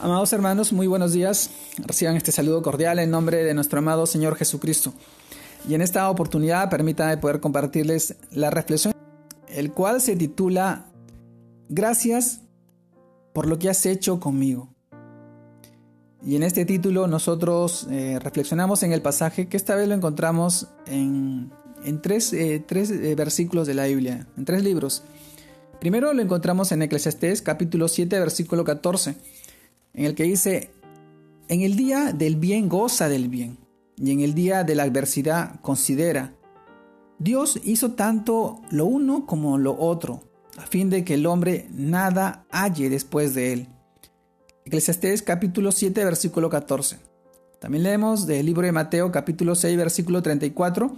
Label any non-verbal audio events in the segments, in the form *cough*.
Amados hermanos, muy buenos días. Reciban este saludo cordial en nombre de nuestro amado Señor Jesucristo. Y en esta oportunidad permítanme poder compartirles la reflexión, el cual se titula Gracias por lo que has hecho conmigo. Y en este título nosotros eh, reflexionamos en el pasaje que esta vez lo encontramos en, tres, eh, tres eh, versículos de la Biblia, en tres libros. Primero lo encontramos en Eclesiastés capítulo 7 versículo 14 en el que dice, en el día del bien goza del bien, y en el día de la adversidad considera. Dios hizo tanto lo uno como lo otro, a fin de que el hombre nada halle después de él. Eclesiastés capítulo 7 versículo 14. También leemos del libro de Mateo capítulo 6 versículo 34.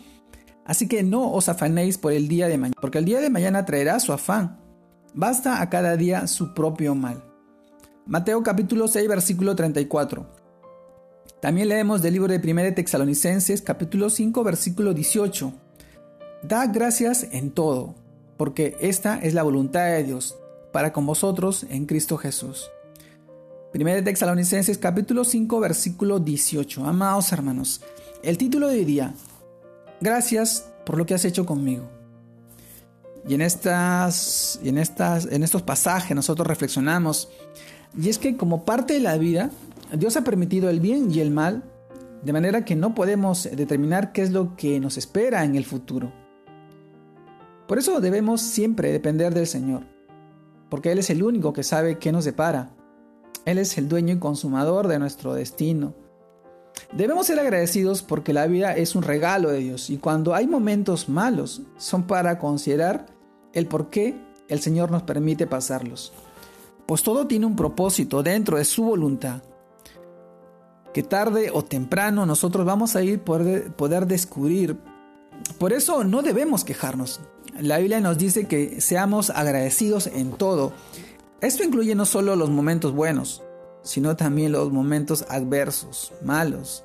Así que no os afanéis por el día de mañana, porque el día de mañana traerá su afán. Basta a cada día su propio mal. Mateo capítulo 6 versículo 34. También leemos del libro de 1 Texalonicenses capítulo 5 versículo 18. Da gracias en todo, porque esta es la voluntad de Dios para con vosotros en Cristo Jesús. 1 Texalonicenses capítulo 5 versículo 18. Amados hermanos, el título de hoy día, Gracias por lo que has hecho conmigo. Y en, estas, en, estas, en estos pasajes nosotros reflexionamos y es que como parte de la vida, Dios ha permitido el bien y el mal, de manera que no podemos determinar qué es lo que nos espera en el futuro. Por eso debemos siempre depender del Señor, porque Él es el único que sabe qué nos depara. Él es el dueño y consumador de nuestro destino. Debemos ser agradecidos porque la vida es un regalo de Dios y cuando hay momentos malos son para considerar el por qué el Señor nos permite pasarlos pues todo tiene un propósito dentro de su voluntad, que tarde o temprano nosotros vamos a ir poder, poder descubrir. Por eso no debemos quejarnos. La Biblia nos dice que seamos agradecidos en todo. Esto incluye no solo los momentos buenos, sino también los momentos adversos, malos.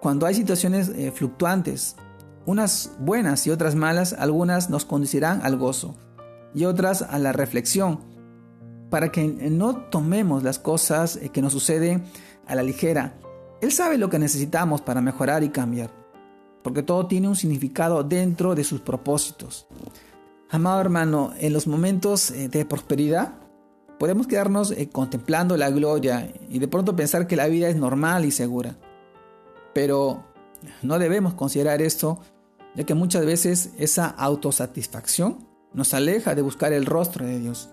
Cuando hay situaciones eh, fluctuantes, unas buenas y otras malas, algunas nos conducirán al gozo y otras a la reflexión para que no tomemos las cosas eh, que nos suceden a la ligera. Él sabe lo que necesitamos para mejorar y cambiar, porque todo tiene un significado dentro de sus propósitos. Amado hermano, en los momentos eh, de prosperidad podemos quedarnos eh, contemplando la gloria y de pronto pensar que la vida es normal y segura. Pero no debemos considerar esto, ya que muchas veces esa autosatisfacción nos aleja de buscar el rostro de Dios.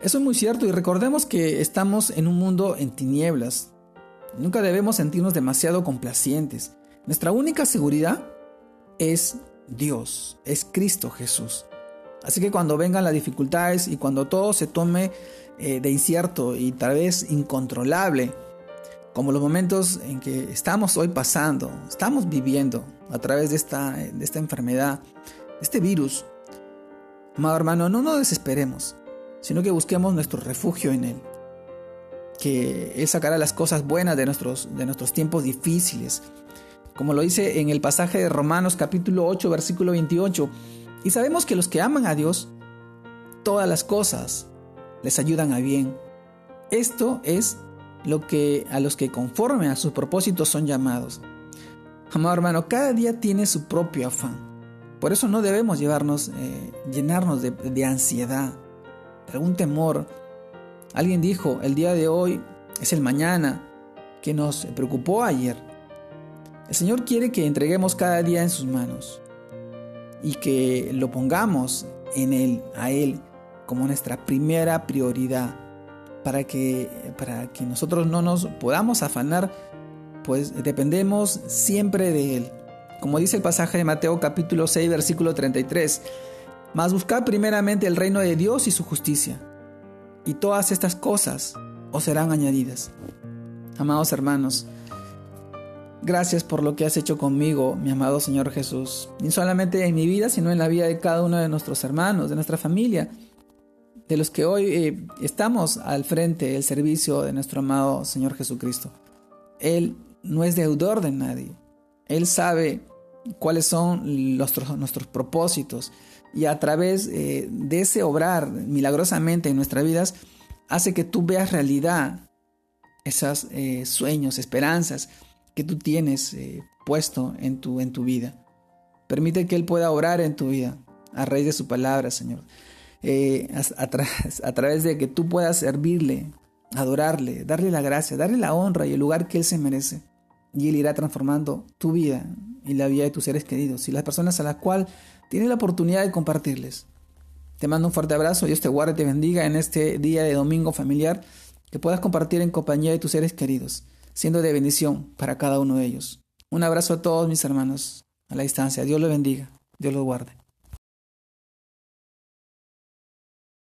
Eso es muy cierto y recordemos que estamos en un mundo en tinieblas. Nunca debemos sentirnos demasiado complacientes. Nuestra única seguridad es Dios, es Cristo Jesús. Así que cuando vengan las dificultades y cuando todo se tome eh, de incierto y tal vez incontrolable, como los momentos en que estamos hoy pasando, estamos viviendo a través de esta, de esta enfermedad, de este virus, amado hermano, no nos desesperemos sino que busquemos nuestro refugio en Él. Que Él sacará las cosas buenas de nuestros, de nuestros tiempos difíciles. Como lo dice en el pasaje de Romanos capítulo 8, versículo 28. Y sabemos que los que aman a Dios, todas las cosas les ayudan a bien. Esto es lo que a los que conforme a sus propósitos son llamados. Amado hermano, cada día tiene su propio afán. Por eso no debemos llevarnos, eh, llenarnos de ansiedad algún temor. Alguien dijo, el día de hoy es el mañana que nos preocupó ayer. El Señor quiere que entreguemos cada día en sus manos y que lo pongamos en Él, a Él, como nuestra primera prioridad, para que, para que nosotros no nos podamos afanar, pues dependemos siempre de Él. Como dice el pasaje de Mateo capítulo 6, versículo 33, mas buscad primeramente el reino de Dios y su justicia, y todas estas cosas os serán añadidas. Amados hermanos, gracias por lo que has hecho conmigo, mi amado Señor Jesús, ni solamente en mi vida, sino en la vida de cada uno de nuestros hermanos, de nuestra familia, de los que hoy eh, estamos al frente del servicio de nuestro amado Señor Jesucristo. Él no es deudor de nadie. Él sabe cuáles son nuestros propósitos y a través eh, de ese obrar milagrosamente en nuestras vidas, hace que tú veas realidad esos eh, sueños, esperanzas que tú tienes eh, puesto en tu, en tu vida. Permite que Él pueda orar en tu vida a raíz de su palabra, Señor. Eh, *laughs* a, través de que tú puedas servirle, adorarle, darle la gracia, darle la honra y el lugar que Él se merece. Y Él irá transformando tu vida y la vida de tus seres queridos y las personas a las cuales tienes la oportunidad de compartirles. Te mando un fuerte abrazo, Dios te guarde y te bendiga en este día de domingo familiar, que puedas compartir en compañía de tus seres queridos, siendo de bendición para cada uno de ellos. Un abrazo a todos mis hermanos a la distancia. Dios los bendiga, Dios los guarde.